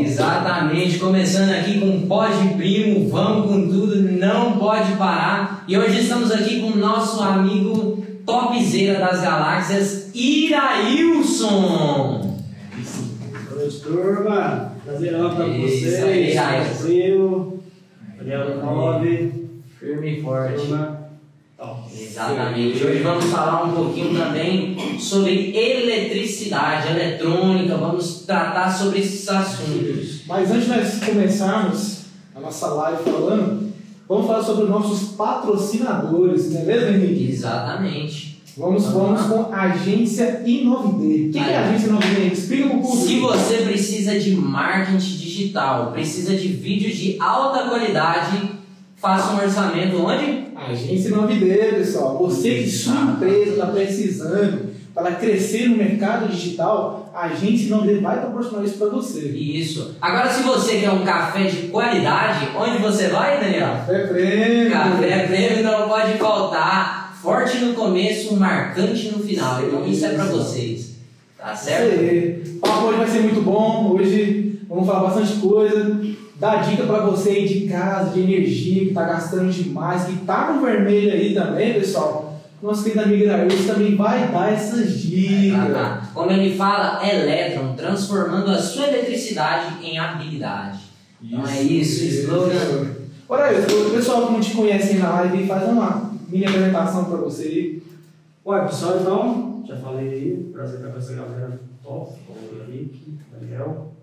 Exatamente, começando aqui com Pode Primo, vamos com tudo, não pode parar. E hoje estamos aqui com o nosso amigo topzera das galáxias, Irailson. Boa noite, turma. Prazerão pra Isso vocês. Meu primo, Daniel 9. Firme e forte. Turma. Exatamente. Hoje vamos falar um pouquinho também sobre eletricidade, eletrônica, vamos tratar sobre esses assuntos. Mas antes de nós começarmos a nossa live falando, vamos falar sobre os nossos patrocinadores, não é mesmo, Henrique? Exatamente. Vamos, vamos com a agência Inovidê. O que, é a agência Inovidê? Explica pro público. Se você precisa de marketing digital, precisa de vídeos de alta qualidade, faça um orçamento onde? Agência Inovidê, pessoal. Você que sua empresa está precisando para crescer no mercado digital, a agência Inovidê vai proporcionar isso para você. Isso. Agora, se você quer um café de qualidade, onde você vai, Daniel? Café prêmio. Café prêmio não pode faltar. Forte no começo, marcante no final. Então isso é pra vocês. Tá certo? O papo hoje vai ser muito bom. Hoje vamos falar bastante coisa. Dar dica para você aí de casa, de energia, que está gastando demais, que tá no vermelho aí também, pessoal. Nosso querido amigo Iraújo também vai dar essas dicas. Ah, tá. Como ele fala, Electron, transformando a sua eletricidade em habilidade. Então é isso, slogan. Olha aí, o pessoal que não te conhece aí na live, faz uma mini apresentação para você aí. Ué, pessoal, então, já falei aí, prazer estar com essa galera top, o Henrique, Daniel.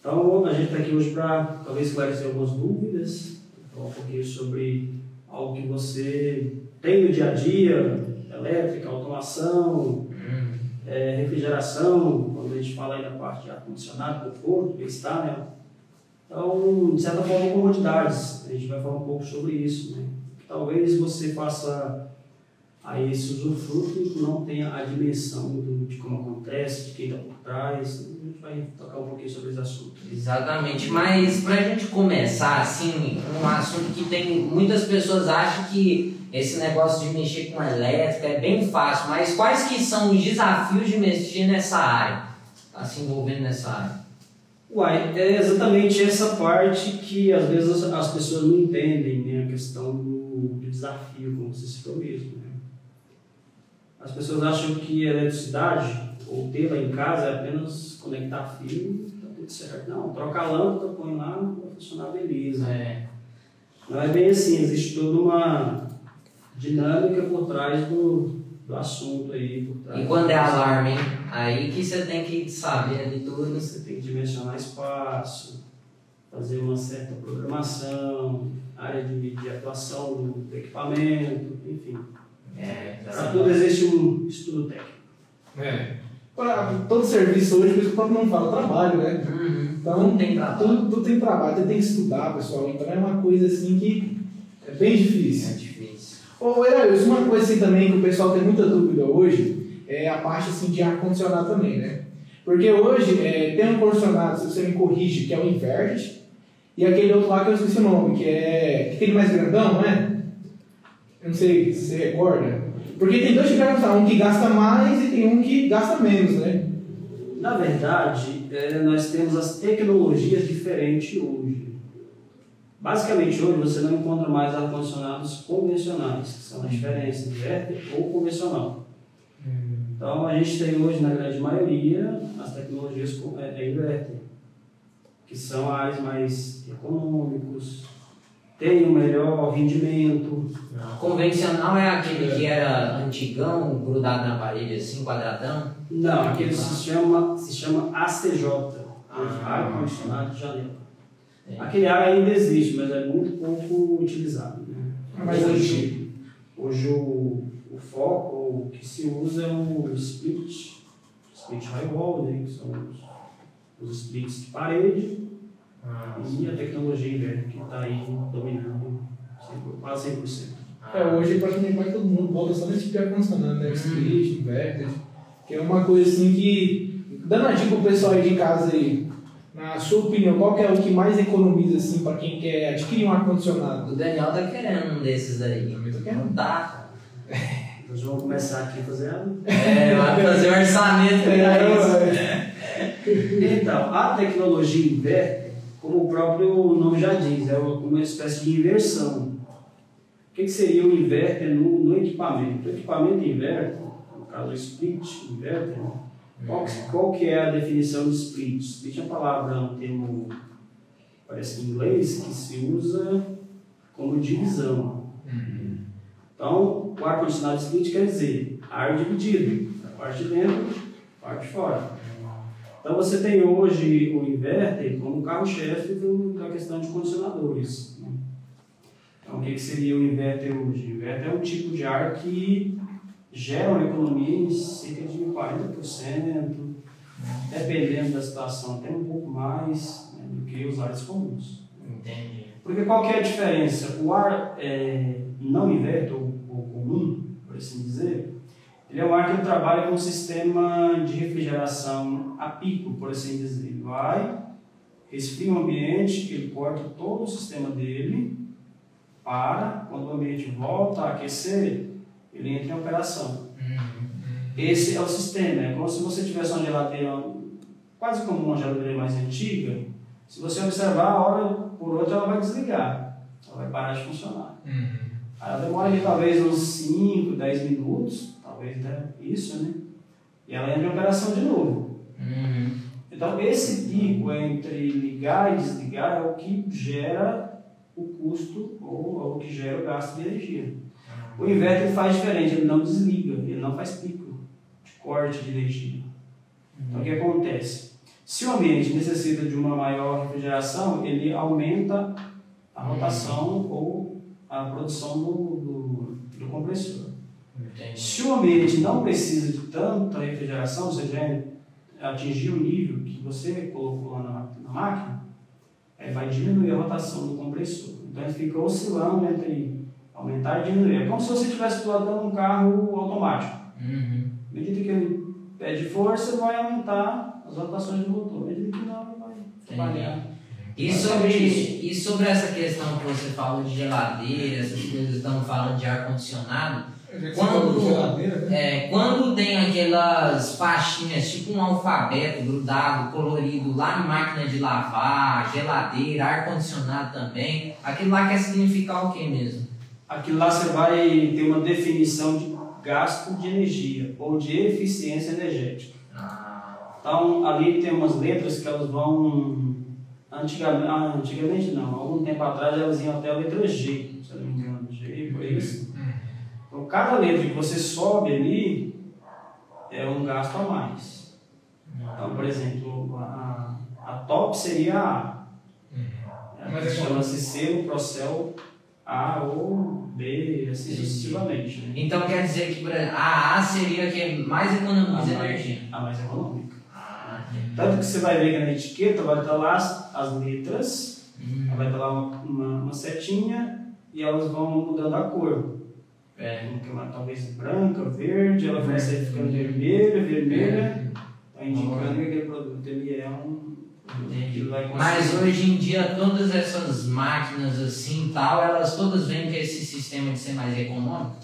Então, a gente está aqui hoje para talvez esclarecer algumas dúvidas, falar um pouquinho sobre algo que você tem no dia a dia, elétrica, automação, Hum, é, refrigeração, quando a gente fala aí da parte de ar-condicionado, conforto, bem-estar, né? Então, de certa forma, comodidades. A gente vai falar um pouco sobre isso, né? Talvez você faça aí esse usufruto e não tenha a dimensão do, de como acontece, de quem está por trás. A gente vai tocar um pouquinho sobre esse assunto. Exatamente, mas pra gente começar assim, um assunto que tem muitas pessoas acham que esse negócio de mexer com elétrica é bem fácil, mas quais que são os desafios de mexer nessa área? Tá se envolvendo nessa área? Uai, é exatamente essa parte que às vezes as, as pessoas não entendem, né? A questão do, do desafio, como você citou mesmo, né? As pessoas acham que a eletricidade, ou tê-la em casa, é apenas conectar fio e tá tudo certo. Não, troca a lâmpada, põe lá, vai funcionar beleza. É. Não é bem assim, existe toda uma dinâmica por trás do, do assunto aí. Por trás E quando é alarme? Aí que você tem que saber de tudo. Você tem que dimensionar espaço, fazer uma certa programação, área de, de atuação do equipamento, enfim. É, Para tudo existe um estudo técnico. É. Pra todo serviço hoje, por isso que o próprio não fala trabalho, né? Uhum. Então, Não tem trabalho. Tudo, tudo tem trabalho, você tem que estudar, pessoal. Então é uma coisa assim que é bem É difícil. difícil. Ô, Erailson, uma coisa assim também que o pessoal tem muita dúvida hoje é a parte assim de ar-condicionado também, né? Porque hoje é, tem um condicionado, se você me corrige, que é o invert, e aquele outro lá que eu esqueci o nome, que é que aquele mais grandão, não é? Eu não sei se você recorda. Porque tem dois tipos de ar-condicionado, um que gasta mais e tem um que gasta menos, né? Na verdade, é, nós temos as tecnologias diferentes hoje. Basicamente, hoje você não encontra mais ar-condicionados convencionais, que são a diferença inverter ou convencional. Então, a gente tem hoje, na grande maioria, as tecnologias é, é inverter, que são ares mais econômicos, têm um melhor rendimento. Convencional é aquele que era antigão, grudado na parede assim, quadradão. Não, aquele se chama, se chama ACJ, Ah. ar-condicionado de janela. É. Aquele ar ainda existe, mas é muito pouco utilizado. Né? É mais hoje, hoje o, o foco, o que se usa é o split, split high wall, né? que são os, os splits de parede, e a tecnologia inverno que está aí dominando 100%, quase 100%. É, hoje praticamente quase todo mundo volta só nesse tipo de ar-condicionado, né? Split, inverter, que é uma coisa assim que. Dando a dica pro pessoal aí de casa aí, na sua opinião, qual que é o que mais economiza assim para quem quer adquirir um ar-condicionado? O Daniel tá querendo um desses aí. Também tô querendo. Não tá, cara. Nós vamos começar aqui a fazer a... É, vai fazer o orçamento para isso. Então, a tecnologia inverter, como o próprio nome já diz, é uma espécie de inversão. O que, que seria o inverter no, no equipamento? O equipamento inverter, no caso o split inverter, qual, qual que é a definição de split? Split é uma palavra, um termo, parece em inglês, que se usa como divisão. Então, o ar-condicionado split quer dizer ar dividido, a parte de dentro, a parte fora. Então, você tem hoje o inverter como carro-chefe da questão de condicionadores. Né? Então, o que, que seria o inverter hoje? O inverter é um tipo de ar que gera uma economia em cerca de 40%, dependendo da situação, até um pouco mais né, do que os ares comuns. Entendi. Porque qual que é a diferença? O ar é, não inverter, ou, ou comum, por assim dizer, ele é um ar que trabalha com um sistema de refrigeração a pico, por assim dizer. Ele vai, resfria o ambiente, ele corta todo o sistema dele, para, quando o ambiente volta a aquecer, ele entra em operação. Esse é o sistema, é como se você tivesse uma geladeira, quase como uma geladeira mais antiga, se você observar, a hora por outra ela vai desligar, ela vai parar de funcionar. Uhum. Ela demora ali, talvez uns 5, 10 minutos, talvez né, isso, né? E ela entra em operação de novo. Uhum. Então, esse pico entre ligar e desligar é o que gera o custo ou, ou o que gera o gasto de energia. O inverter faz diferente, ele não desliga, ele não faz pico de corte de energia. Então, o que acontece? Se o ambiente necessita de uma maior refrigeração, ele aumenta a rotação ou a produção do, do, do compressor. Entendi. Se o ambiente não precisa de tanta refrigeração, ou seja, atingir o nível que você colocou lá na, na máquina, aí vai diminuir a rotação do compressor. Então ele fica oscilando entre aumentar e diminuir. É como se você estivesse pilotando um carro automático. Uhum. À medida que ele pede força, vai aumentar as rotações do motor. À medida que não, ele vai trabalhar. E sobre, e sobre essa questão que você falou de geladeira, essas coisas, estamos falando de ar-condicionado, quando, né? é, quando tem aquelas faixinhas, tipo um alfabeto grudado, colorido, lá na máquina de lavar, geladeira, ar-condicionado também, aquilo lá quer significar o que mesmo? Aquilo lá você vai ter uma definição de gasto de energia ou de eficiência energética. Ah, Então, ali tem umas letras que elas vão. Antigamente, ah, antigamente não, algum tempo atrás elas iam até a letra G, se eu não me engano, G, por isso. Cada letra que você sobe ali é um gasto a mais. Então, por exemplo, a, a top seria a A. Mas é Chama-se C, o Procel A ou B, assim sucessivamente. Né? então quer dizer que por exemplo, a A seria a que mais economiza energia. A mais econômica. Ah, entendi. Tanto que você vai ver que na etiqueta vai estar lá as, as letras, Hum, vai estar lá uma, uma, uma setinha e elas vão mudando a cor. É. Então, uma, talvez branca, verde, ela vai sair ficando vermelha, vermelha, tá indicando que aquele produto ele é um. Entendi. Mas hoje em dia todas essas máquinas assim tal, elas todas vêm com esse sistema de ser mais econômico?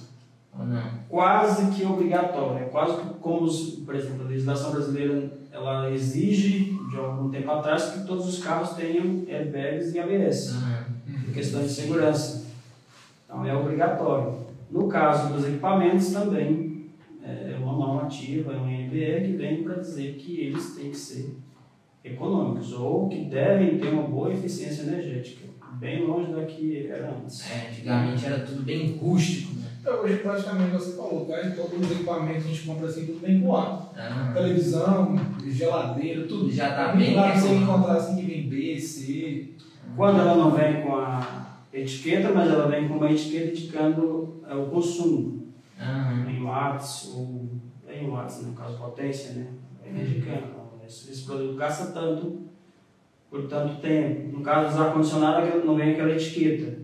Ou não? quase que obrigatório, é quase que como, os, por exemplo, a legislação brasileira ela exige de algum tempo atrás que todos os carros tenham airbags e ABS. Ah, por questão de segurança. Então é obrigatório. No caso dos equipamentos também é uma normativa, é um NBR que vem para dizer que eles têm que ser econômicos ou que devem ter uma boa eficiência energética, bem longe da que era antes. é, antigamente era tudo bem rústico, né? Então, hoje praticamente você falou, tá? Então, todos os equipamentos a gente compra assim, tudo bem coado. Ah, Televisão, geladeira, tudo. Já tá Muito bem raro você encontrar assim que vem B, C. Quando ela não vem com a etiqueta, mas ela vem com uma etiqueta indicando é, o consumo, ah, em watts ou em watts, no caso potência, né? Vem indicando. Esse, esse produto gasta tanto por tanto tempo. No caso dos ar-condicionado, não vem aquela etiqueta.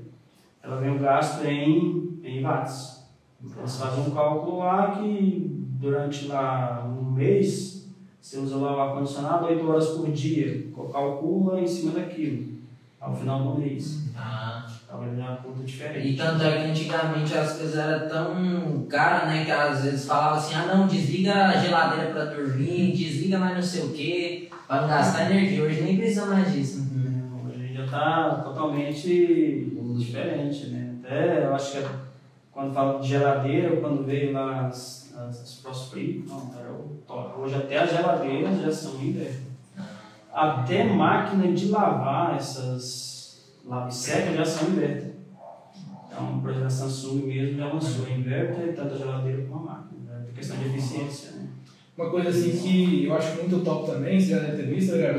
Ela vem o gasto em, em watts. Então, eles fazem um cálculo lá que durante lá um mês, você usa lá o ar-condicionado 8 horas por dia. Calcula em cima daquilo. Ao final do mês. Ah. Ele já conta diferente. E tanto é que antigamente as coisas eram tão caras, né? Que às vezes falava assim, ah não, desliga a geladeira pra dormir, desliga mais não sei o que, pra não gastar energia. Hoje nem precisa mais disso. Não, Hoje a gente já está totalmente diferente, né? Até eu acho que quando fala de geladeira, quando veio lá as, as, as Frost Free, não, era o top. Hoje até as geladeiras já são inverno. Até máquina de lavar essas lave seca já são inverter. Então, por exemplo, a Samsung mesmo já lançou inverter, tanto a geladeira como a máquina. Por questão de eficiência, né? Uma coisa assim que eu acho muito top também, você já deve ter visto, né,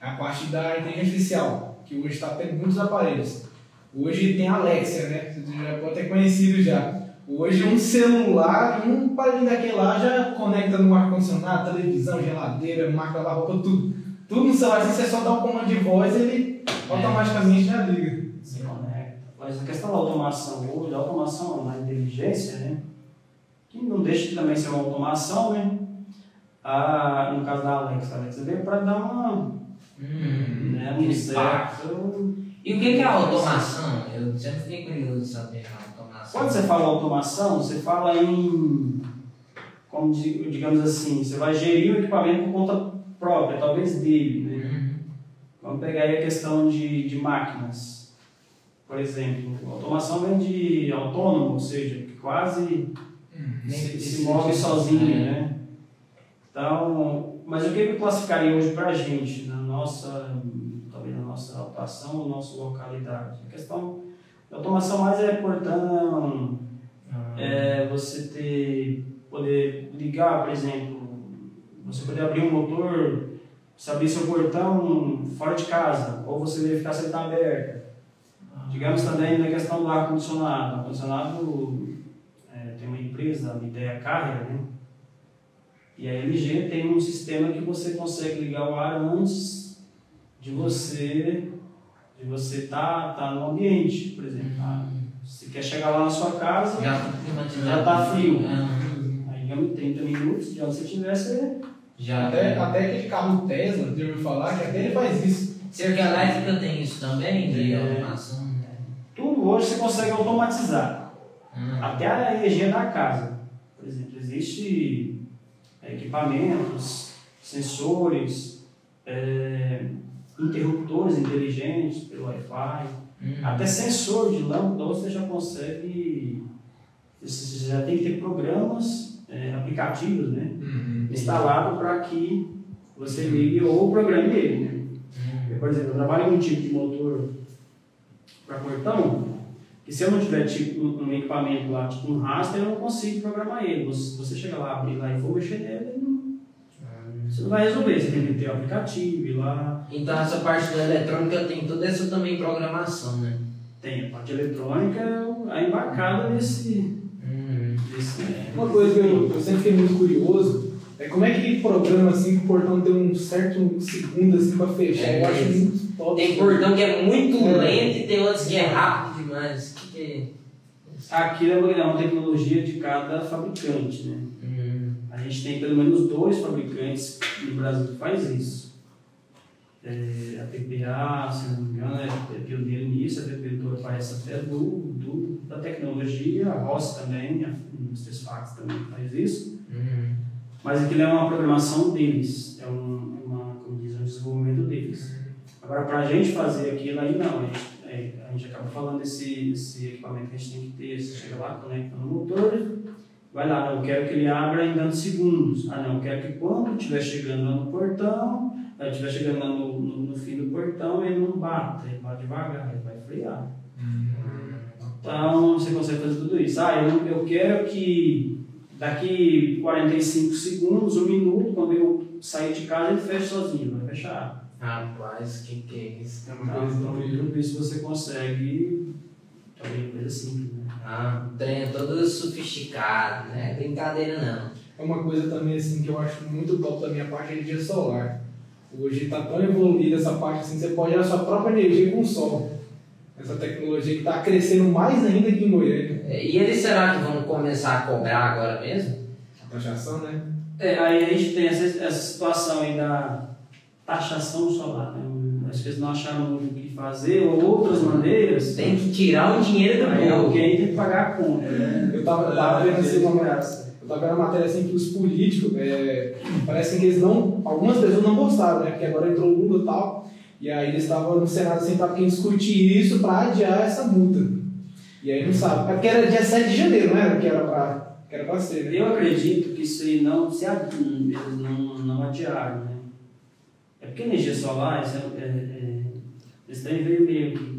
é a parte da inteligência artificial, que hoje está tendo muitos aparelhos. Hoje tem a Alexia, né? Você já pode ter conhecido já. Hoje um celular, um aparelho daquele lá já conecta no ar-condicionado, televisão, geladeira, máquina lavar roupa, tudo. Tudo no celular, assim, você só dá um comando de voz ele automaticamente já liga. Se conecta. Mas a questão da automação hoje, a automação na inteligência, né? Que não deixa de também ser uma automação, né? Ah, no caso da Alexa, a Alexa veio para dar uma. Hum, né, um certo. E o que que é a automação? Eu sempre fiquei curioso de saber a automação. Quando você fala automação, você fala em. Como di- digamos assim, você vai gerir o equipamento por conta própria, talvez dele, né? Uhum. Vamos pegar aí a questão de, de máquinas. Por exemplo, a automação vem de autônomo, ou seja, que quase se, se move sozinho, né? Então, mas o que eu classificaria hoje para a gente, na nossa, talvez na nossa atuação, na nossa localidade? A questão da automação mais é portão, é você ter, poder ligar, por exemplo, você poder abrir um motor, você abrir seu portão fora de casa, ou você verificar se ele está aberto. Digamos também na questão do ar-condicionado. O ar-condicionado é, tem uma empresa, a Ideia Carrier, né? E a LG tem um sistema que você consegue ligar o ar antes de você de você estar tá, tá no ambiente, por exemplo. Ah, Você quer chegar lá na sua casa, Já tá climatizado. Já tá frio. Ah, aí digamos 30 minutos, de onde você estiver, você Já. Até, até aquele carro Tesla, de ouviu falar, que até ele faz isso. Cerca elétrica tem isso também, de É. automação? né? tudo hoje você consegue automatizar. Hum. Até a energia da casa. Por exemplo, existe é, equipamentos, sensores, é, interruptores inteligentes pelo Wi-Fi, Hum. até sensor de lâmpada você já consegue. Você já tem que ter programas, é, aplicativos, né? Instalado para que você ligue ou programe ele. Né? Hum. Eu, por exemplo, eu trabalho com um tipo de motor para portão, que se eu não tiver tipo, um, um equipamento lá, tipo um raster, eu não consigo programar ele. Você, você chega lá, abrir lá e for mexer nele, ele não- você não vai resolver. Você tem que ter o aplicativo, ir lá, Então essa parte da eletrônica tem toda essa também programação, né? tem a parte eletrônica, a embarcada nesse. Hum. nesse Uma coisa que eu, eu sempre fiquei muito curioso é como é que programa assim que o portão tem um certo segundo assim pra fechar. É eu acho mesmo. muito top. Tem portão que é muito É. lento e tem outros que é rápido demais. Que que é? Aquilo é uma- é uma tecnologia de cada fabricante, né? Hum. A gente tem pelo menos dois fabricantes no Brasil que faz isso. É, a PPA, se não me engano, é, é pioneira nisso, a PPA parece até do, do, da tecnologia, a Ross também, a Indústrias Fax também faz isso. Hum. Mas aquilo é uma programação deles, é um, uma, como diz, um desenvolvimento deles. Agora, para a gente fazer aquilo aí, não, a gente, é, a gente acaba falando desse, desse equipamento que a gente tem que ter, você chega lá, conecta no motor, vai lá, não, eu quero que ele abra em tantos segundos. Ah, não, eu quero que quando estiver chegando lá no portão, aí estiver chegando lá no, no, no fim do portão, ele não bata, ele vai devagar, ele vai frear. Então, você consegue fazer tudo isso. Ah, eu, eu quero que daqui 45 segundos, um minuto, quando eu sair de casa, ele feche sozinho, vai fechar. Rapaz, que que é isso? É uma Então, coisa então, tudo isso você consegue, também coisa simples, né? Ah, o trem é todo sofisticado, né? Brincadeira não. É uma coisa também assim que eu acho muito top da minha parte é energia solar. Hoje está tão evoluída essa parte assim, você pode gerar sua própria energia com o sol. Essa tecnologia que está crescendo mais ainda aqui em Goiânia. E eles será que vão começar a cobrar agora mesmo? A taxação, né? É, aí a gente tem essa, essa situação aí da, taxação solar. Né? As pessoas não acharam o que fazer, ou outras maneiras. Tem que tirar o dinheiro do povo. alguém tem que pagar a conta. Né? Eu tava, eu tava vendo assim, uma, eu tava vendo a matéria assim que os políticos, é, parece que eles não. Algumas pessoas não gostaram, né? Porque agora entrou o Lula e tal. E aí eles estavam no Senado tava querendo discutir isso para adiar essa multa. E aí não sabe. É porque era dia 7 de janeiro, não era? Que era pra, que era pra ser, né? Eu acredito que isso aí não se eles não, não adiaram, né? É porque energia solar, isso é, é, é, esse trem veio meio que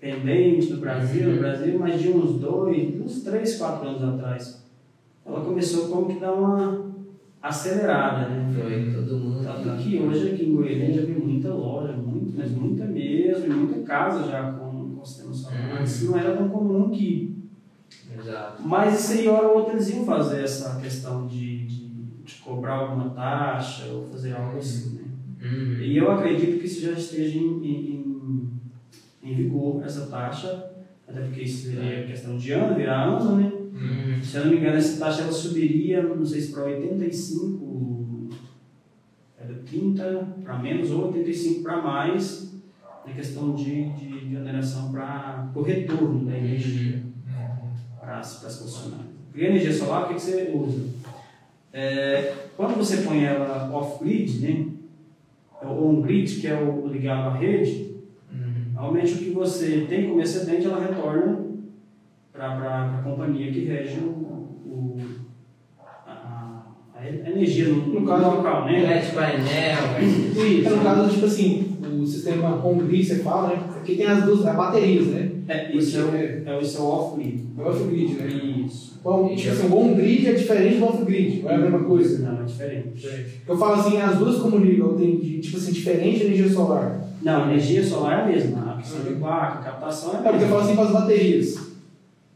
pendente do Brasil, no Brasil, mas de uns dois, uns três, quatro anos atrás. Ela começou como que dar uma acelerada, né? Foi todo mundo. Tanto que hoje aqui em Goiânia já vi muita loja, muito, mas muita mesmo, e muita casa já com, com sistema solar. Uhum. Isso não era tão comum aqui. Exato. Mas isso aí, hora ou outra, eles iam fazer essa questão de, de, de cobrar alguma taxa ou fazer algo assim, né? Uhum. E eu acredito que isso já esteja em, em, em vigor, essa taxa, até porque isso seria questão de ano, virar ano, né? Uhum. Se eu não me engano, essa taxa ela subiria, não sei se para 85, era 30 para menos ou 85 para mais, na questão de, de, de oneração para o retorno da energia para as, para as funcionárias. Porque a energia solar, o que, que você usa? É, quando você põe ela off-grid, né? ou on-grid, que é o ligado à rede, Uhum. Normalmente o que você tem como excedente, ela retorna para a companhia que rege o, energia no, No caso- local, né? Elétrico painel. É no caso, tipo assim, o sistema home grid, você fala, né? Aqui tem as duas as baterias, né? É, isso é o, Porque é o off-grid. é o off-grid, né? Isso. Bom, tipo assim, o home grid é diferente do off-grid, não é a mesma coisa. Não, é diferente. Eu falo assim, as duas comunicam, tem tipo assim, diferente de energia solar. Não, a energia solar é a mesma. A questão de placa, a captação é É a porque eu mesma. falo assim para as baterias.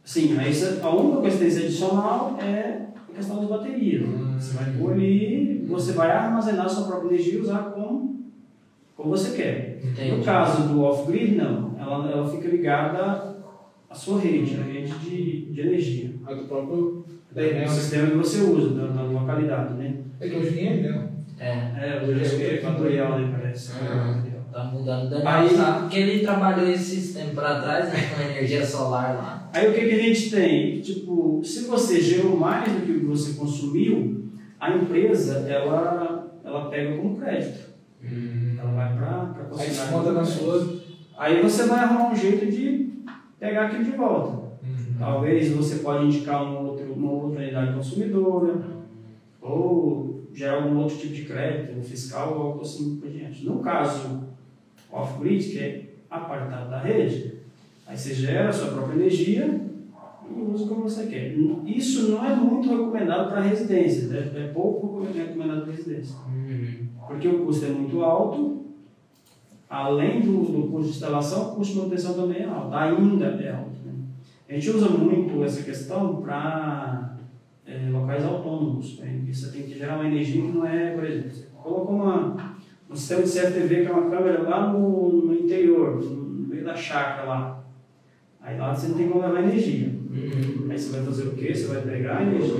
Sim, mas a única coisa que tem que ser adicional é a questão das baterias. Você vai pôr ali, você vai armazenar a sua própria energia e usar como, como você quer. Entendi. No caso do off-grid, não. Ela, ela fica ligada à sua rede, à rede de, de energia. A do próprio É o né? sistema que você usa na, na localidade, né? É que hoje tem Enel. É. É, hoje que é equatorial, né? Parece. Ah. Tá mudando. Daniel Aí- sabe porque ele trabalhou esses tempos pra trás, né? Com energia solar lá. Aí o que, que a gente tem? Tipo, se você gerou mais do que o que você consumiu, a empresa, ela, ela pega como crédito. Ela vai para a Aí na sua. Aí você vai arrumar um jeito de pegar aquilo de volta. Talvez você pode indicar um outro, uma outra unidade consumidora, ou gerar algum outro tipo de crédito, um fiscal ou algo assim por diante. No caso off-grid, que é apartado da rede, aí você gera a sua própria energia e usa como você quer. Isso não é muito recomendado para residências, né? é pouco recomendado para residência, Uhum. porque o custo é muito alto, além do, do custo de instalação, o custo de manutenção também é alto, ainda é alto. Né? A gente usa muito essa questão para é, locais autônomos, né? você tem que gerar uma energia que não é, por exemplo, você colocou uma, um sistema de CFTV que é uma câmera lá no, no interior, no meio da chácara lá. Aí lá você não tem como levar energia. Uhum. Aí você vai fazer o quê? Você vai pegar a energia,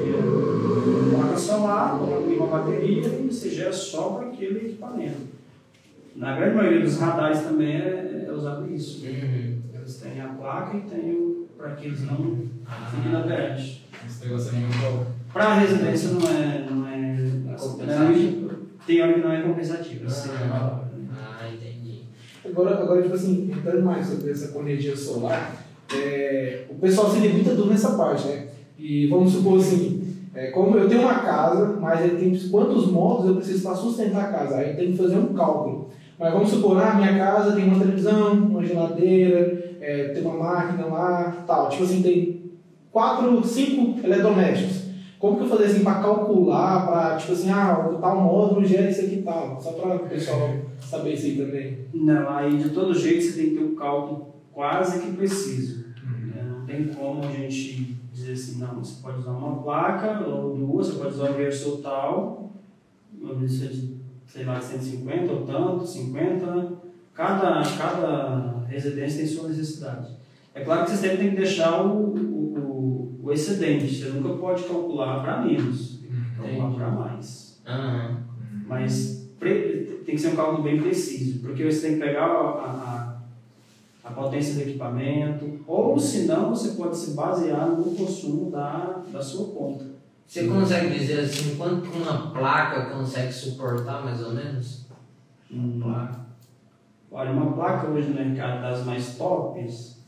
coloca solar, coloca uma bateria e você gera só para aquele equipamento. Na grande maioria dos radares também é, é usado isso. Uhum. Eles têm a placa e tem o para que eles não fiquem inaderantes. Esse negócio é muito bom. Para a residência não é. Não é, Compensativo. tem hora que não é compensativo. assim, Ah. é uma palavra, né? Ah, entendi. Agora, agora, tipo assim, entrando mais sobre essa com energia solar, é, o pessoal se muita dúvida nessa parte, né? E vamos supor assim, é, como eu tenho uma casa, mas ele tem quantos módulos eu preciso para sustentar a casa? Aí tem que fazer um cálculo. Mas vamos supor, ah, minha casa tem uma televisão, uma geladeira, é, tem uma máquina lá, tal. Tipo assim, tem quatro, cinco eletrodomésticos. Como que eu fazer assim para calcular, para tipo assim, ah, o tal módulo gera isso aqui e tal? Só para o pessoal saber isso aí também. Não, aí de todo jeito você tem que ter um cálculo quase que preciso. né? Não tem como a gente dizer assim, não, você pode usar uma placa ou duas, você pode usar o inversor tal, uma lista de, sei lá, 150 ou tanto, 50. Cada, cada residência tem sua necessidade. É claro que você sempre tem que deixar o, o, o, o excedente, você nunca pode calcular para menos, tem que calcular para mais. Aham. Mas pre- tem que ser um cálculo bem preciso, porque você tem que pegar a, a, a potência do equipamento, ou senão você pode se basear no consumo da, da sua ponta. Você consegue dizer assim, quanto uma placa consegue suportar mais ou menos? Hum. Olha, uma placa hoje no mercado das mais tops,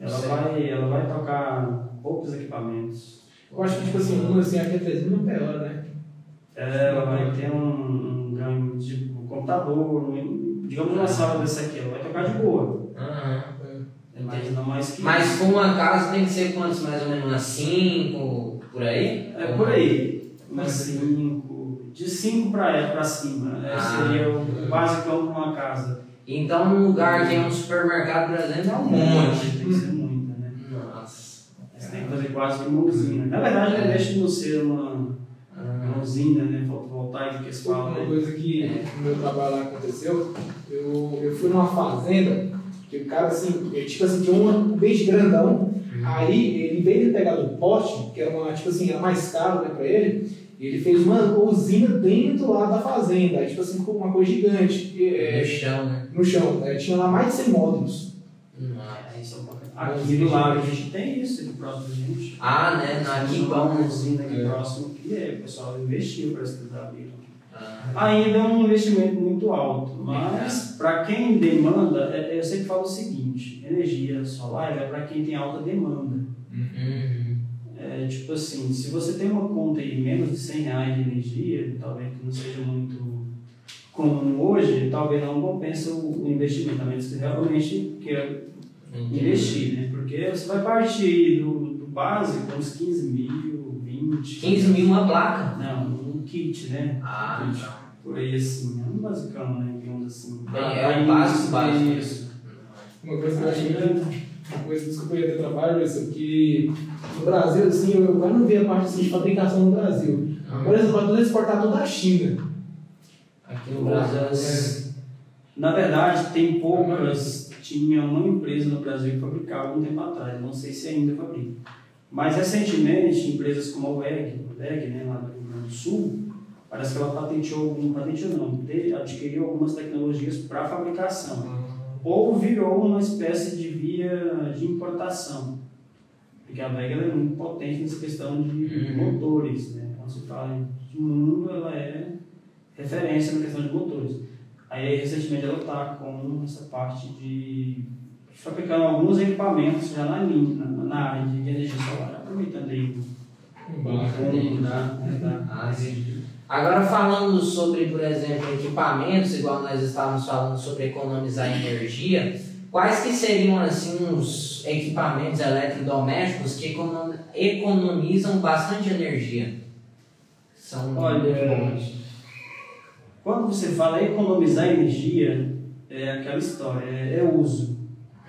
ela vai, ela vai tocar poucos equipamentos. Eu acho que, tipo assim, uma assim, aqui é 3 mil hora, né? Ela vai ter um, um ganho de um computador, um- digamos uma sala dessa aqui, ela vai tocar de boa. Aham. Mas não mais que Mas com uma casa tem que ser quantos mais ou menos? Umas 5, por aí? É por aí. Umas 5, de 5 para cima. né? Ah. Seria o basicão para uma casa. Então um lugar que é um supermercado, exemplo, é um monte. Tem que ser muita, né? Nossa. Você tem que fazer quase que uma usina. Na verdade, não deixa de não ser uma, Ah, uma usina, né? Fotovoltaica que eles falam. Uma né? coisa que no meu trabalho lá aconteceu, eu, eu fui numa fazenda, que o cara assim, ele, tipo assim, tinha um peixe grandão, aí ele em vez de pegar do poste, que era uma, tipo assim, era mais caro né, pra ele, ele fez uma usina dentro lá da fazenda, aí, tipo assim, com uma coisa gigante, e, No é, chão, né? no chão, né, tinha lá mais de 100 módulos. Nossa. É, isso é um pouco- Aqui do lado a gente tem isso, aqui próximo da gente. Ah, né? Na aqui vão. usina aqui É. próximo que é, o pessoal investiu para abriram. Ah, Ainda é um investimento muito alto, mas para quem demanda, é- eu sempre falo o seguinte: energia solar é para quem tem alta demanda. uhum. É, tipo assim, se você tem uma conta aí menos de 100 reais de energia, talvez que não seja muito comum hoje, talvez não compensa o, investimento, a menos que você realmente queira investir, né? Porque você vai partir do, do básico, uns 15 mil, 20. 15 mil uma placa. Não, um kit, né? Ah, Kit. Por aí assim, é um basicão, né? Digamos assim. Bem, Pra- é pra básico, básico. Isso. Uma coisa que eu achei uma coisa, desculpa eu ter trabalho, isso, que no Brasil, assim, eu quase não vi a parte assim, de fabricação no Brasil. Por exemplo, tudo é exportado da China. Aqui no Brasil. É. Na verdade, tem poucas. Tinha uma empresa no Brasil que fabricava algum tempo atrás, não sei se ainda fabrica. Mas recentemente, empresas como a WEG, WEG né, lá do Sul, parece que ela patenteou algum, patenteou não, adquiriu algumas tecnologias para fabricação. Ou virou uma espécie de via de importação. Porque a WEG ela é muito potente nessa questão de Uhum. motores. Né? Quando se fala de mundo, ela é referência na questão de motores. Aí recentemente ela está com essa parte de fabricando alguns equipamentos já na linha, na, na área de energia solar, aproveitando aí Ah. Agora falando sobre, por exemplo, equipamentos, igual nós estávamos falando sobre economizar energia, quais que seriam assim uns equipamentos eletrodomésticos que econo- economizam bastante energia? São Olha, bons. Quando você fala economizar energia, é aquela história, é, é uso.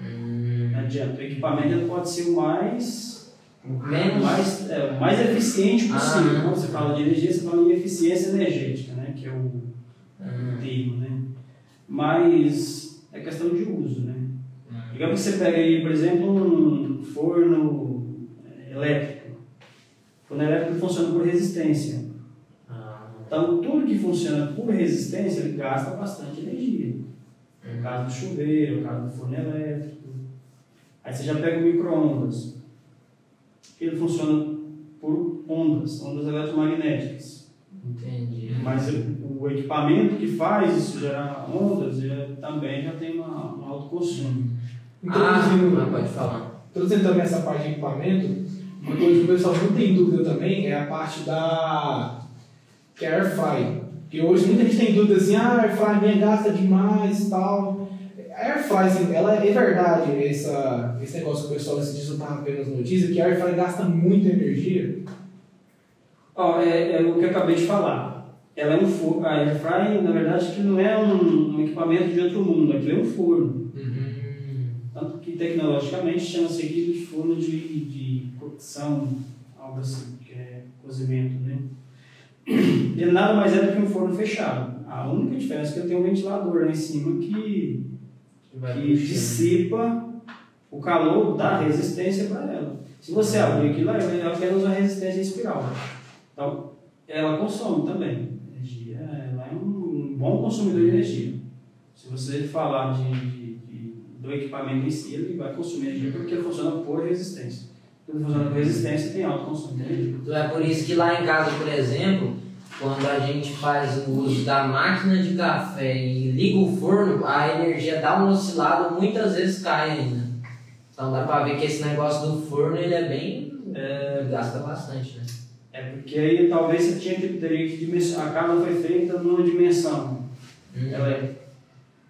Hum, Não adianta. O equipamento pode ser o mais, menos. mais, é, o mais eficiente possível. Ah. Quando você fala de energia, você fala em eficiência energética, né? que é o Hum, termo. Né? Mas é questão de uso. Né? Digamos que você pega aí, por exemplo, um forno é, elétrico. O forno elétrico funciona por resistência. ah, Então, tudo que funciona por resistência, ele gasta bastante energia. No caso do chuveiro, no caso do forno elétrico. Aí você já pega o micro-ondas. Ele funciona por ondas, ondas eletromagnéticas. entendi. Mas o, equipamento que faz isso gerar ondas já, também já tem uma, um alto consumo. Ah, Introduzindo, mas pode falar. introduzindo também essa parte de equipamento, uma coisa que o pessoal não tem dúvida também é a parte da que é hoje muita gente tem dúvida assim, ah, a air fry minha gasta demais e tal. Air fry, ela é verdade, essa, esse negócio que o pessoal esses dias eu estava vendo notícias, que a air fry gasta muita energia. Ó, é, é o que eu acabei de falar. Ela é um forno. A air fry, na verdade, que não é um, um equipamento de outro mundo, aquilo é um forno. Hum, Tanto que tecnologicamente chama-se aqui de forno de, de cocção, algo assim, que é cozimento, né? Ele nada mais é do que um forno fechado. A única diferença é que ele tem um ventilador lá em cima que, que puxando. dissipa o calor da resistência para ela. Se você abrir aquilo é apenas uma resistência em espiral. Então, ela consome também energia. Ela é um bom consumidor de energia. Se você falar de, de, de, do equipamento em si, ele vai consumir energia porque ele funciona por resistência. Tudo funciona por resistência tem alto consumo de energia. Então é por isso que lá em casa, por exemplo, quando a gente faz o uso da máquina de café e liga o forno, a energia dá um oscilado, muitas vezes cai ainda. Então dá pra ver que esse negócio do forno ele é bem. É, gasta bastante, né? É porque aí talvez você tinha que teria que dimensionar. A casa foi feita numa dimensão. Hum. Ela é-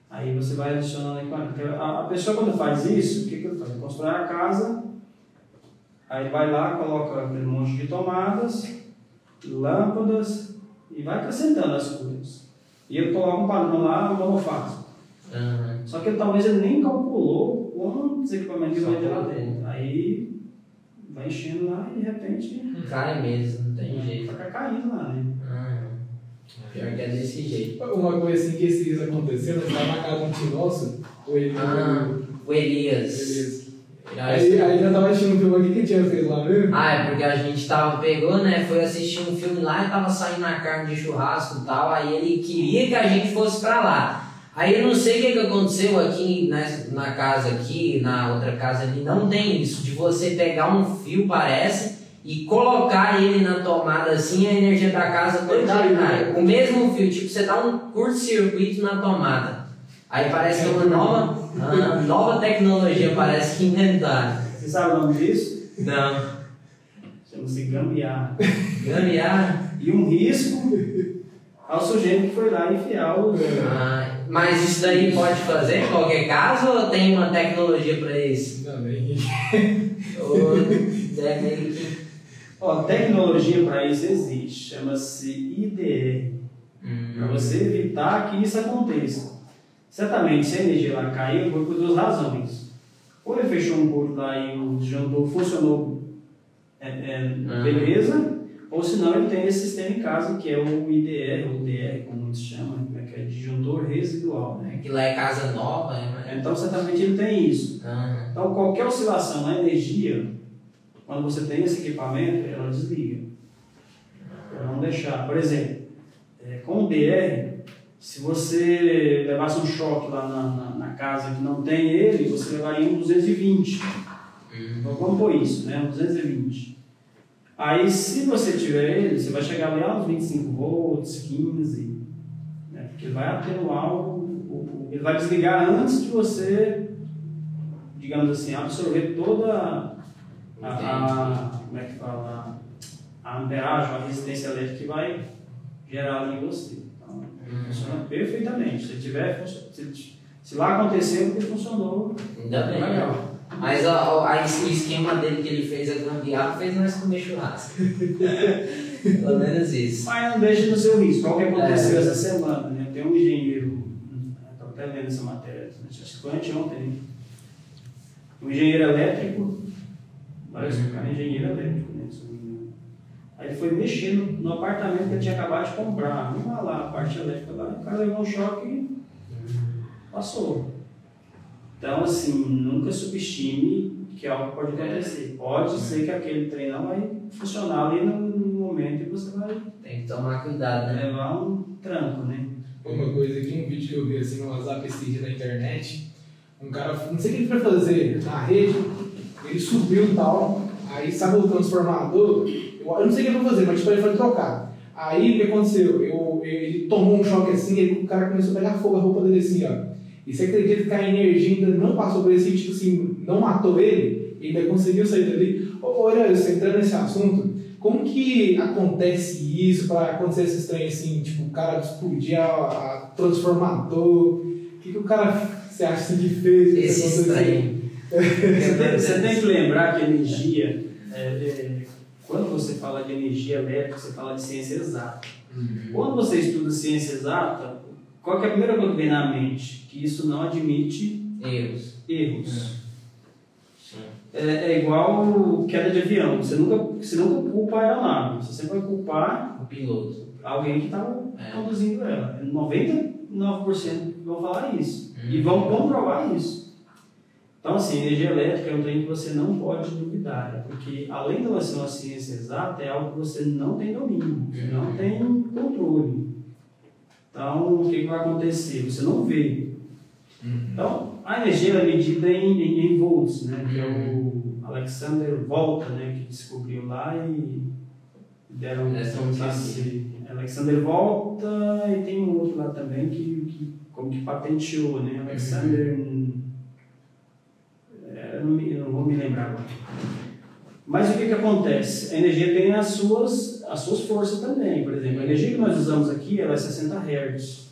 Aí você vai adicionando aí. porque A, a pessoa quando faz isso, o que, que ele faz? Ele constrói a casa, aí vai lá, coloca aquele monte de tomadas, lâmpadas e vai acrescentando as coisas. E ele coloca um padrão lá monofásico. Aham. Só que talvez ele nem calculou quantos equipamentos Só vai ter lá dentro. Aí vai enchendo lá e de repente Cai mesmo, não tem jeito. fica caindo lá, né? Pior que é desse jeito. Uma coisa assim que esses dias aconteceu, nós estávamos na casa de um tio nosso, o ele. Ah, o Elias. Beleza. Ele Aí, aí já tava assistindo um filme aqui que tinha feito lá mesmo. Ah, é porque a gente tava, pegou, né? Foi assistir um filme lá e tava saindo a carne de churrasco e tal. Aí ele queria que a gente fosse pra lá. Aí eu não sei o que, que aconteceu aqui na, na casa aqui, na outra casa ali, não tem isso, de você pegar um fio, parece, e colocar ele na tomada assim, a energia da casa toda Cai, né? O mesmo fio, tipo, você dá um curto-circuito na tomada. Aí parece que é uma nova, uma nova tecnologia, parece que inventaram. Você sabe o nome disso? Não. Chama-se gambiarra. Gambiarra. E um risco ao sujeito que foi lá enfiar o. Ah, mas isso daí pode fazer em qualquer caso ou tem uma tecnologia para isso? Nem. Ou é meio que. Ó, tecnologia para isso existe, chama-se para Hum, você evitar que isso aconteça. Certamente, se a energia lá caiu, foi por duas razões. Ou ele fechou um porto lá e o disjuntor funcionou é, é, Ah. beleza, ou senão ele tem esse sistema em casa que é o IDR, ou DR, como eles chamam, né, que é disjuntor residual. Né? que lá é casa nova, né? Então, certamente ele tem isso. Ah, Então, qualquer oscilação na energia, quando você tem esse equipamento, ela desliga. Para não deixar. Por exemplo, é, com o DR, se você levasse um choque lá na, na, na casa que não tem ele, você levaria um 220. hum, Então, vamos pôr isso, né? Um 220. Aí, se você tiver ele, você vai chegar ali aos 25 volts, 15, né? porque ele vai atenuar, o- ele vai desligar antes de você, digamos assim, absorver toda a, a- como é que fala, a amperagem, a resistência elétrica que vai gerar ali em você. Funciona perfeitamente. Se tiver, se, se lá aconteceu, porque funcionou, ainda bem. legal. Mas ó, ó, aí o esquema dele que ele fez a gambiarra fez nós comer churrasco. Pelo menos isso. Mas não deixa no seu risco. O que aconteceu É. essa semana, né? Tem um engenheiro, estava até lendo essa matéria, acho que foi anteontem, né? Um engenheiro elétrico, parece que o cara é engenheiro elétrico, né? se não me engano. Aí ele foi mexendo no apartamento que ele tinha acabado de comprar. Não lá, a parte elétrica lá, o cara levou um choque e passou. Então, assim, nunca subestime que algo pode acontecer. Pode ser que aquele trem não vai funcionar ali no, no momento e você vai Tem que tomar cuidado, né? levar um tranco, né? Uma coisa aqui, um vídeo que eu vi assim no WhatsApp esse dia na internet, um cara, não sei o que ele foi fazer na rede, ele subiu e tal, aí sabe o transformador, eu, eu não sei o que ele foi fazer, mas tipo, ele foi trocar. Aí o que aconteceu? Eu, ele tomou um choque assim, e o cara começou a pegar fogo a roupa dele assim, ó. E você acredita que a energia ainda não passou por esse tipo assim, não matou ele, ele ainda conseguiu sair dali? Ô, olha, você entrando nesse assunto, como que acontece isso para acontecer esses trens assim, tipo, o cara explodir a, a transformador? O que, que o cara você acha assim, que fez? Esse estranho. Você tem, você tem que lembrar que energia, é, é, quando você fala de energia elétrica, você fala de ciência exata. Quando você estuda ciência exata, qual é a primeira coisa que vem na mente? Que isso não admite Erros. erros. É, é igual queda de avião. Você nunca, você nunca culpa a aeronave. Você sempre vai culpar O piloto. alguém que estava É. conduzindo ela. 99% vão falar isso. E Uhum. vão comprovar isso. Então, assim, energia elétrica é um trem que você não pode duvidar. né? Porque, além de ela ser uma ciência exata, é algo que você não tem domínio. Você não Uhum. tem controle. Então, o que, que vai acontecer? Você não vê. Então, a energia é medida em, em, em volts, né? Que é o Alexander Volta, né? Que descobriu lá e deram não sabia. esse Alexander Volta e tem um outro lá também que, que como que patenteou, né? Alexander. É, eu, não me- eu não vou me lembrar agora. Mas o que, que acontece? A energia tem as suas, as suas forças também. Por exemplo, a energia que nós usamos aqui ela é 60 Hz.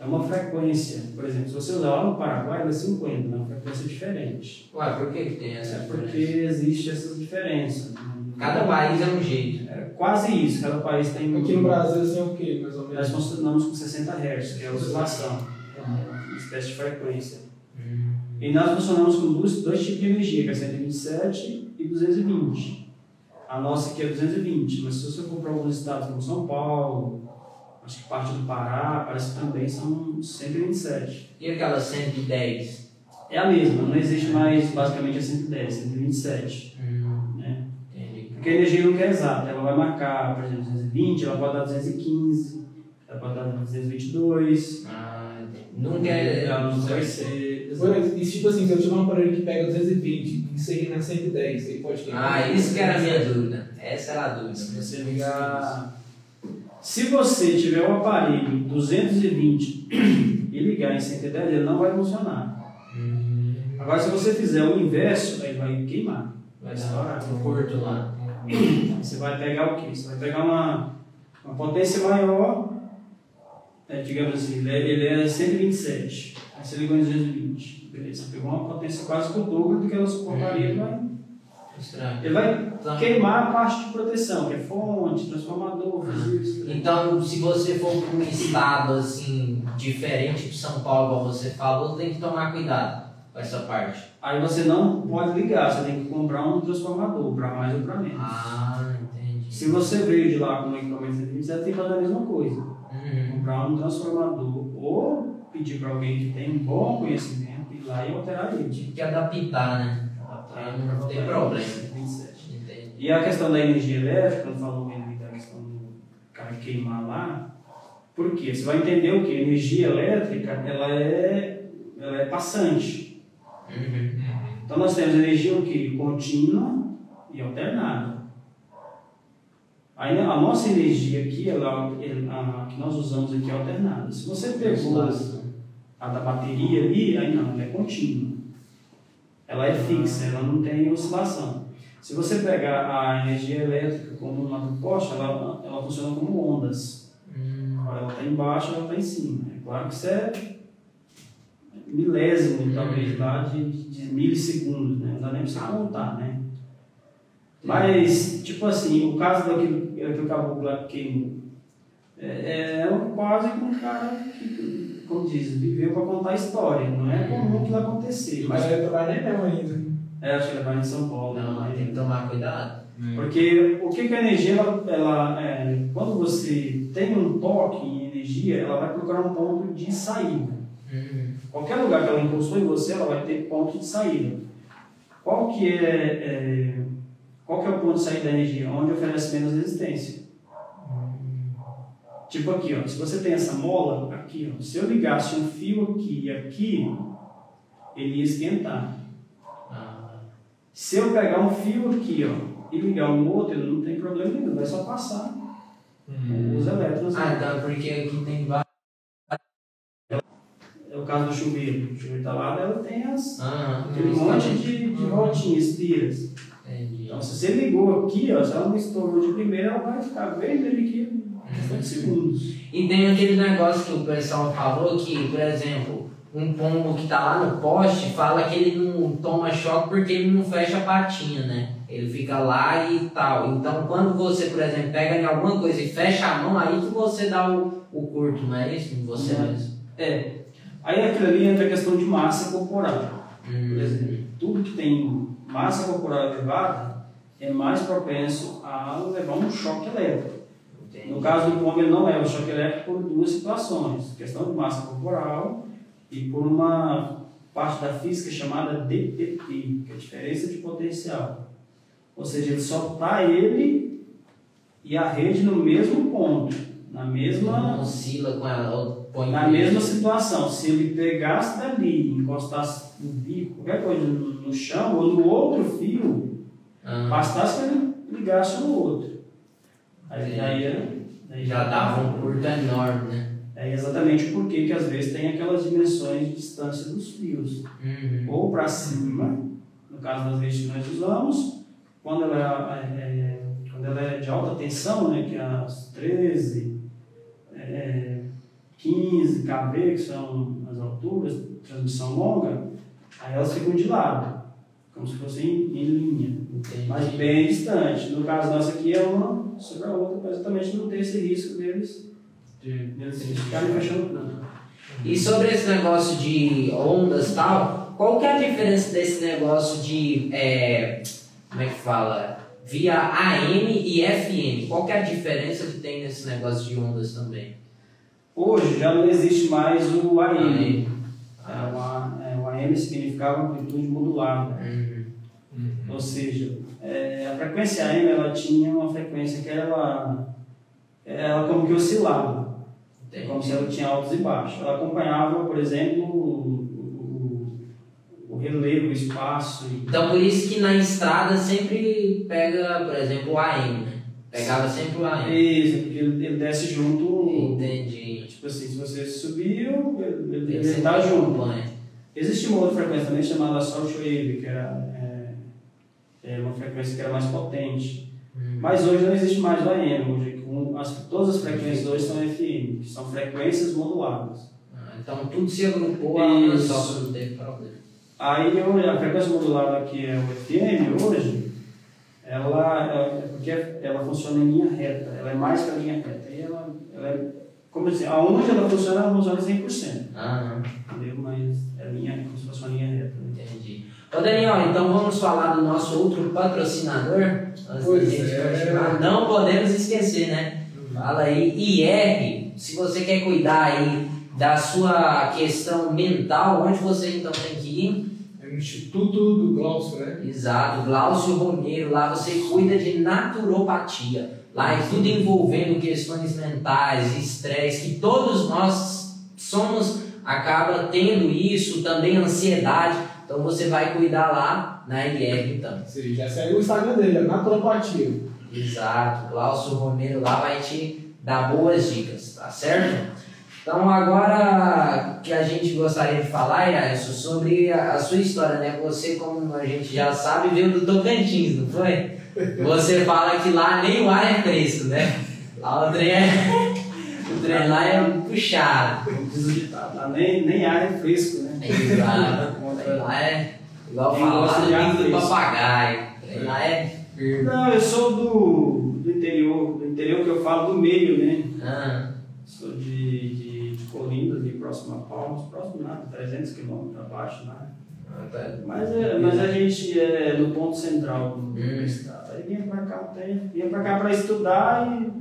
É uma frequência. Por exemplo, se você usar lá no Paraguai, ela é 50, é uma frequência diferente. Ué, por que, que tem essa É porque existe essa diferença. Cada país é um jeito. É quase isso, cada país tem. Aqui no Brasil, assim, é o quê, mais ou Nós menos? funcionamos com 60 Hz, que é a oscilação, uma espécie de frequência. E nós funcionamos com dois, dois tipos de energia, que é 127 e 220. A nossa aqui é 220, mas se você for para alguns estados como São Paulo, acho que parte do Pará, parece que também são 127. E aquela 110? É a mesma, não existe mais basicamente a 110, 127. Hum, Né? entendi. Porque a energia nunca é exata, ela vai marcar, por exemplo, 220, ela pode dar 215, ela pode dar 222, Ah, entendi. Nunca é. ela não vai ser. Exemplo, e tipo assim, se eu tiver um aparelho que pega 220 e seguir na 110, ele pode queimar. Ah, isso que era a minha dúvida. Essa era a dúvida. Se você ligar. Se você tiver um aparelho 220 e ligar em 110, ele não vai funcionar. Hum, Agora, se você fizer o inverso, aí vai queimar. vai dar um curto lá. Você vai pegar o quê? Você vai pegar uma, uma potência maior, é, digamos assim, ele é, ele é 127. Aí você ligou em 220. Beleza, você pegou uma potência quase que o dobro do que ela suportaria. Ele vai, Estranho. ele vai Então- queimar a parte de proteção, que é fonte, transformador, isso daí. Então, se você for para um estado assim, diferente de São Paulo, como você falou, tem que tomar cuidado com essa parte. Aí você não pode ligar, você tem que comprar um transformador, para mais ou para menos. Ah, entendi. Se você veio de lá com um equipamento 127, tem que fazer a mesma coisa. Comprar um transformador ou pedir para alguém que tem um bom conhecimento ir lá e alterar ele. Tive que adaptar, né? Adaptar não tem problema. 27. Entendi. E a questão da energia elétrica, quando falou da questão do cara queimar lá, por quê? Você vai entender o que? Energia elétrica, ela é, ela é passante. Uhum. Então nós temos energia o quê? Contínua e alternada. Aí a nossa energia aqui, ela, a que nós usamos aqui é alternada. Se você pegou a da bateria ali, aí não, ela é contínua. Ela é fixa, ela não tem oscilação. Se você pegar a energia elétrica como uma do poste, ela, ela funciona como ondas. Hum, Ela está embaixo, ela está em cima. É claro que isso é milésimo, talvez, lá de, de milissegundos, né? Não dá nem para você contar, né? Mas, tipo assim, o caso daquilo que o caboclo lá queimou, é, é quase que um cara que, como diz, viveu para contar a história. Não é comum aquilo acontecer. Mas Mas, vai nem mesmo ainda. é, acho que ele vai em São Paulo. Não, né? tem que tomar cuidado. Porque o que, que a energia, ela, ela, é, quando você tem um toque em energia, ela vai procurar um ponto de saída. Uhum. Qualquer lugar que ela encostou em você, ela vai ter ponto de saída. Qual que é, é, qual que é o ponto de saída da energia? Onde oferece menos resistência. Tipo aqui, ó, se você tem essa mola aqui, ó, se eu ligasse um fio aqui e aqui, ele ia esquentar. Se eu pegar um fio aqui, ó, e ligar um outro, ele não tem problema nenhum, vai só passar os elétrons. Ah, então é porque aqui tem vários. É o caso do chuveiro. O chuveiro está lá, ela tem as, Ah, aquele monte de, de voltinhas, tiras. Entendi. Então, se você ligou aqui, ó, se ela não estourou de primeira, ela vai ficar vermelha aqui em segundos. E tem aquele negócio que o pessoal falou que, por exemplo, um pombo que tá lá no poste fala que ele não toma choque porque ele não fecha a patinha, né? Ele fica lá e tal. Então, quando você, por exemplo, pega em alguma coisa e fecha a mão, aí que você dá o, o curto, não é isso? Você Não. mesmo. É. Aí aquilo ali entra a questão de massa corporal. Por Hum. exemplo, tudo que tem massa corporal elevada é mais propenso a levar um choque elétrico. Entendi. No caso do pombo, ele não é o choque elétrico por duas situações: questão de massa corporal e por uma parte da física chamada DPT, que é a diferença de potencial. Ou seja, ele só está ele e a rede no mesmo ponto, na mesma, oscila com ela, ou põe na mesma situação. Se ele pegasse dali, encostasse o bico, qualquer coisa no, no chão ou no outro fio, Ah, bastasse que ele ligasse no outro. Aí, daí, era- daí já dava um curto enorme, né? É exatamente porque que às vezes tem aquelas dimensões de distância dos fios. Uhum. Ou para cima, no caso das redes que nós usamos, quando ela é, é, quando ela é de alta tensão, né, que é as 13, é, 15 kV, que são as alturas, transmissão longa, aí elas ficam de lado, como se fossem em, linha, Entendi. mas bem distante. No caso nosso aqui é uma sobre a outra, para exatamente não ter esse risco deles, de, deles ficarem fechando o plano. E sobre esse negócio de ondas e tal, qual que é a diferença desse negócio de, é, como é que fala, via AM e FM? Qual que é a diferença que tem nesse negócio de ondas também? Hoje já não existe mais o AM. É, o A- é, o AM significava amplitude modulada. Uhum. Ou seja, é, a frequência AM ela tinha uma frequência que ela, ela como que oscilava. É como se ela tinha altos e baixos. Ela acompanhava, por exemplo, o espaço. e- Então por isso que na estrada sempre pega, por exemplo, o AM, né? Pegava sempre o AM. Isso, porque ele, ele desce junto. Entendi. Tipo assim, se você subiu, ele, ele, tá junto. acompanha. Existia uma outra frequência também chamada Salt Wave, que era é, é uma frequência que era mais potente. Uhum. Mas hoje não existe mais o AM, hoje com as, todas as frequências hoje são FM, que são frequências moduladas. Ah, Então tudo se agrupou a uma Isso. só, não teve problema. Aí hoje, a frequência modulada que é o FM hoje, ela é porque ela funciona em linha reta, ela é mais que a linha reta. Aí ela, ela é, como assim, aonde ela funciona, ela funciona 100%, Ah, entendeu? Mas é linha, como se fosse uma linha reta. né? entendi. Ô Daniel, então vamos falar do nosso outro patrocinador? Antes Pois gente é. continuar. Não podemos esquecer, né? Fala aí, IR, se você quer cuidar aí da sua questão mental, onde você então tem que ir? Instituto do Glaucio, né? Exato, Glaucio Romero, lá você cuida de naturopatia. Lá é tudo envolvendo questões mentais, estresse, que todos nós somos, acaba tendo isso, também ansiedade. Então você vai cuidar lá na IR então. Você já segue o Instagram dele, é naturopatia. Exato, Glaucio Romero lá vai te dar boas dicas, tá certo? Então agora que a gente gostaria de falar, Iraíso, sobre a, a sua história, né? Você, como a gente já sabe, veio do Tocantins, não foi? Você fala que lá nem o ar é fresco, né? Lá o trem é... O trem lá é puxado. Diz o ditado, lá nem, nem ar é fresco, né? Exato. O trem lá é... Igual falar do bico do papagaio. Trem lá é. Não, eu sou do, do interior, do interior que eu falo do meio, né? Ah, Sou de, Colinda, ali próximo a Palmas, próximo nada, 300 quilômetros abaixo, né? tá. Mas, é, mas a gente é no ponto central do, Hum. estado. Aí vinha pra cá tempo, vinha pra cá pra estudar e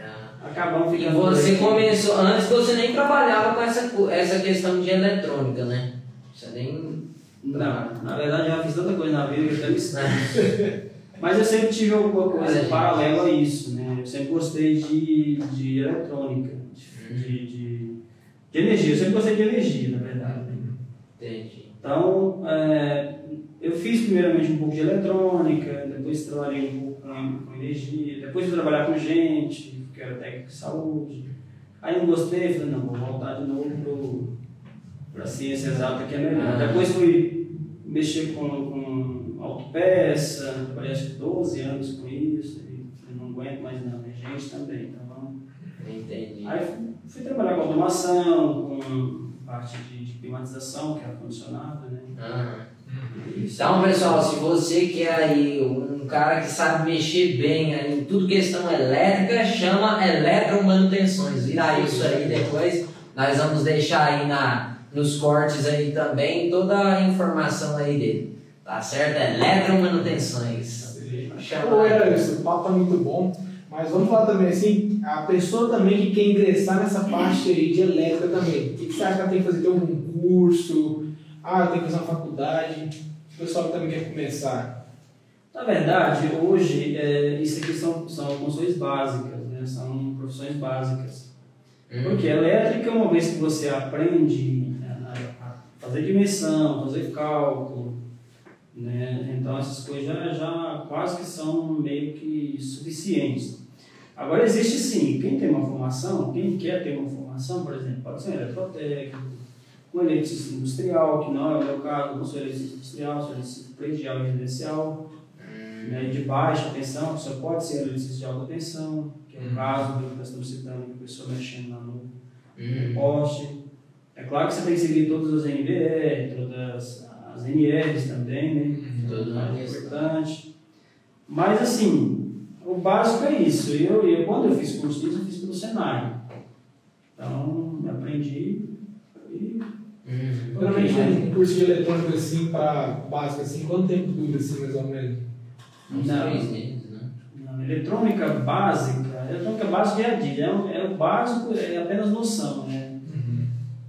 Ah. acabamos E ficando. você por aqui. começou, antes você nem trabalhava com essa, essa questão de eletrônica, né? Você nem. Não, na verdade eu já fiz tanta coisa na vida que eu até. Mas eu sempre tive alguma coisa gente. paralela a isso, né? Eu sempre gostei de, de eletrônica, de, de, de, de energia. Eu sempre gostei de energia, na verdade. né? Entendi. Então, é, eu fiz primeiramente um pouco de eletrônica, depois trabalhei um pouco com, com energia, depois fui trabalhar com gente, que era técnico de saúde. Aí não gostei, falei, não, vou voltar de novo para a ciência exata que é melhor. Ah. Depois fui mexer com, com autopeça, trabalhei acho que 12 anos com isso, e não aguento mais não, gente também, então Entendi. Aí fui, fui trabalhar com automação, com parte de, de climatização, que é ar-condicionado, né? Ah. Então, pessoal, se você quer aí um cara que sabe mexer bem aí em tudo questão elétrica, chama Eletromanutenções. Vira isso aí depois. Nós vamos deixar aí na, nos cortes aí também toda a informação aí dele. Tá certo? Eletromanutenções. Chama Ô, aí. era isso, o papo tá muito bom. Mas vamos falar também assim, a pessoa também que quer ingressar nessa parte aí de elétrica também. O que, que você acha que ela tem que fazer? Tem algum curso? Ah, eu tenho que fazer uma faculdade? O pessoal que também quer começar. Na verdade, hoje, é, isso aqui são, são funções básicas. Né? né? São profissões básicas. Uhum. Porque elétrica, uma vez que você aprende a a fazer dimensão, fazer cálculo, né? Então essas coisas já, já quase que são meio que suficientes. Agora existe sim, quem tem uma formação, quem quer ter uma formação, por exemplo, pode ser um eletrotécnico, um eletricista industrial, que não é o meu caso, não sou eletricista industrial, sou eletricista predial e residencial, né, de baixa tensão, pessoa pode ser eletricista de alta tensão, que é o Uhum. caso do que nós estamos citando, que a pessoa mexendo lá no, Uhum. no poste. É claro que você tem que seguir todas as NBR, todas as NRs também, né? Tudo É na mais lista. importante. Mas assim, o básico é isso. Eu, eu quando eu fiz curso disso, eu fiz pelo Senai. Então, aprendi e Uhum. Um curso de eletrônica assim, para básico assim, quanto tempo dura assim, mais ou menos? Uns Não. três meses, né? na eletrônica básica, eletrônica básica dia a dia, é, o- é o básico, é apenas noção, né?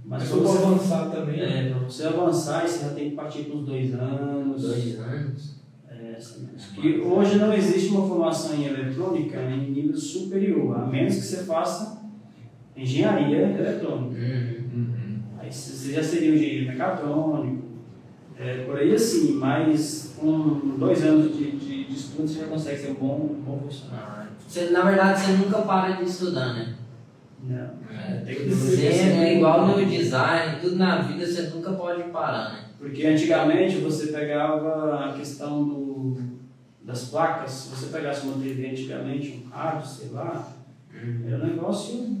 Mas Mas se se for você, avançar também, é, pra você avançar, você já tem que partir para uns dois anos. Dois anos. Que hoje não existe uma formação em eletrônica em nível superior, a menos que você faça engenharia eletrônica. Uhum. Aí você já seria um engenheiro mecatrônico, é, por aí assim, mas com dois anos de, de, de estudo você já consegue ser um bom, um bom funcionário. Você, na verdade, você nunca para de estudar, né? Não. É, tem que é igual no design, tudo na vida você nunca pode parar, né? Porque antigamente você pegava a questão do, das placas, se você pegasse uma TV antigamente, um rádio, sei lá, era um negócio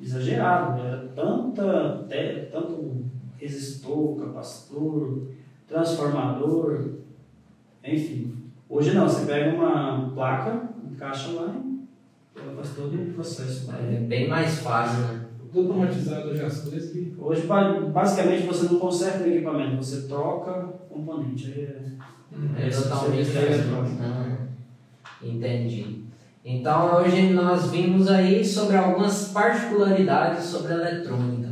exagerado, era tanta, tanto resistor, capacitor, transformador, enfim. Hoje não, você pega uma placa, encaixa lá e ela faz todo o processo. É bem mais fácil, né? Tudo automatizado hoje as coisas que. Hoje, ba- basicamente, você não conserta o equipamento, você troca componente. Aí é- É totalmente é eletrônico. Ah, Entendi. Então hoje nós vimos aí sobre algumas particularidades sobre a eletrônica?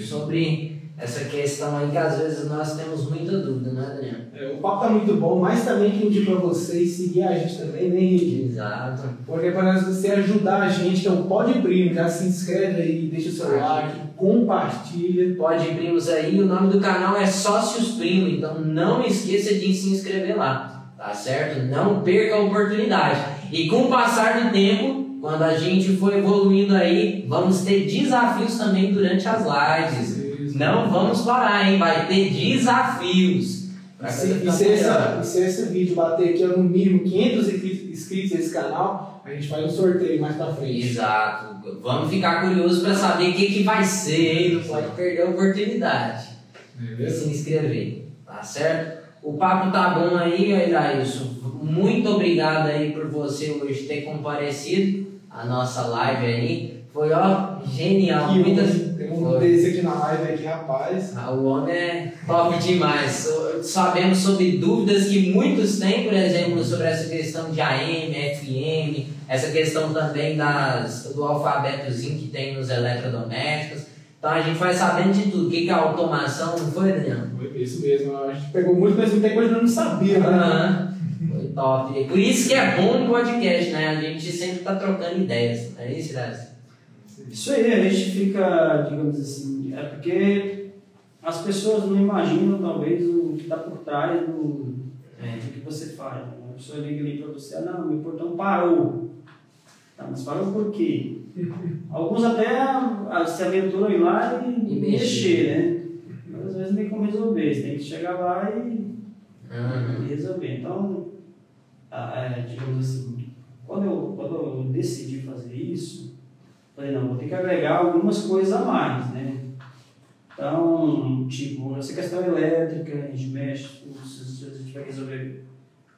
Sobre essa questão aí que às vezes nós temos muita dúvida, né, Daniel? É, o papo tá muito bom, mas também quem indica pra vocês seguir a gente também, né, Henrique? Exato. Porque para você ajudar a gente, que é o Pode Primo, já se inscreve aí, deixa o seu like, compartilha. Pode primos aí, o nome do canal é Sócios Primo, então não esqueça de se inscrever lá, tá certo? Não perca a oportunidade. E com o passar do tempo, quando a gente for evoluindo aí, vamos ter desafios também durante as lives. Não vamos parar, hein? Vai ter desafios. E se, e se, melhor. essa, e se esse vídeo bater aqui no mínimo 500 inscri- inscritos nesse canal, a gente faz um sorteio mais pra frente. Exato. Vamos ficar curiosos para saber o que, que vai ser, hein? Não pode perder a oportunidade. de se inscrever, tá certo? O papo tá bom aí, Irailson. Muito obrigado aí por você hoje ter comparecido à nossa live aí. Foi, ó, genial. Que Muitas... tem um Foi. desse aqui na live aqui, rapaz. Ah, o homem é top demais. Sabemos sobre dúvidas que muitos têm, por exemplo, sobre essa questão de AM, FM, essa questão também das, do alfabetozinho que tem nos eletrodomésticos. Então a gente vai sabendo de tudo. O que que é automação, não foi, Daniel? Isso mesmo, a gente pegou muito, mas muita coisa que eu não sabia, né? Aham. Top. Por isso que é bom o podcast, né? A gente sempre tá trocando ideias. Não é isso, Irailson? Isso aí, a gente fica, digamos assim, é porque as pessoas não imaginam talvez o que está por trás do, é, do que você faz. né? A pessoa liga ali para você, ah, não, meu portão parou. Tá, mas parou por quê? Alguns até ah, se aventuram ir lá e, E mexer, né? Mas às vezes não tem como resolver, você tem que chegar lá e Aham. e resolver. Então, é, digamos assim, quando eu, quando eu decidi fazer isso, falei, não, vou ter que agregar algumas coisas a mais, né? Então, tipo, essa questão elétrica, a gente mexe, se você tiver que resolver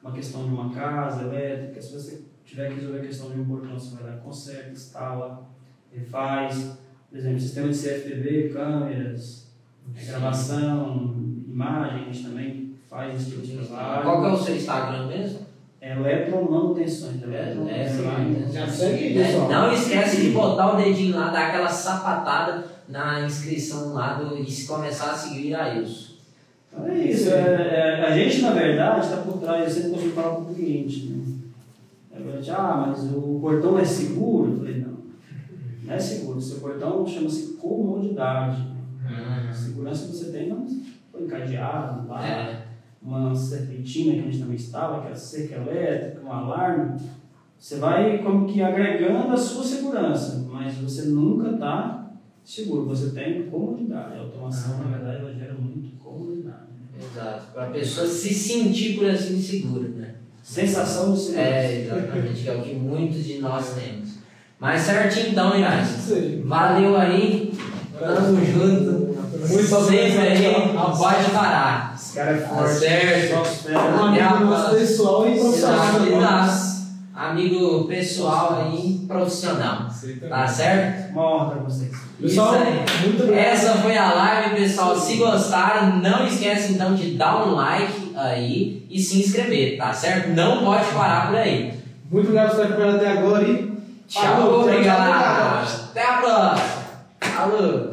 uma questão de uma casa elétrica, se você tiver que resolver a questão de um portão, você vai lá, conserta, instala, refaz. Por exemplo, sistema de CFTV, câmeras, é, gravação, imagem, a gente também faz esse tipo de trabalho. Qual que é o seu Instagram mesmo? É eletromanutenções. É, eletromanutenções. Já segue aí, É, pessoal. Não esquece de botar o dedinho lá, dar aquela sapatada na inscrição lá do, e se começar a seguir a isso. Então é isso. É, é, a gente, na verdade, está por trás, eu sempre costumo falar para o cliente. Né? durante, ah, mas o portão é seguro? Eu falei, não, não é seguro. Seu portão chama-se comodidade. Hum. A segurança que você tem não foi encadeado lá, É. uma serpentina que a gente também estava, que era cerca elétrica, um alarme. Você vai como que agregando a sua segurança, mas você nunca está seguro. Você tem comodidade. A automação, na verdade, ela gera muito comodidade. né? Exato. Para a pessoa se sentir, por assim, segura, né? Sensação de segurança. É, exatamente, que é o que muitos de nós temos. Mas certinho então, Irais. Valeu aí. Tamo junto. Muito Sempre aí, obrigado. pode parar. Esse cara é Tá forte. certo. É um amigo nosso pessoal e profissional. Exato. Amigo pessoal aí, profissional. Também. Tá certo? Uma honra para vocês. Pessoal, Isso aí. muito obrigado. Essa foi a live, pessoal. Se gostaram, não esquece então de dar um like aí e se inscrever, tá certo? Não pode parar por aí. Muito obrigado por estar acompanhando até agora e Tchau, Falou, tchau, tchau, obrigado. Até a próxima. Falou.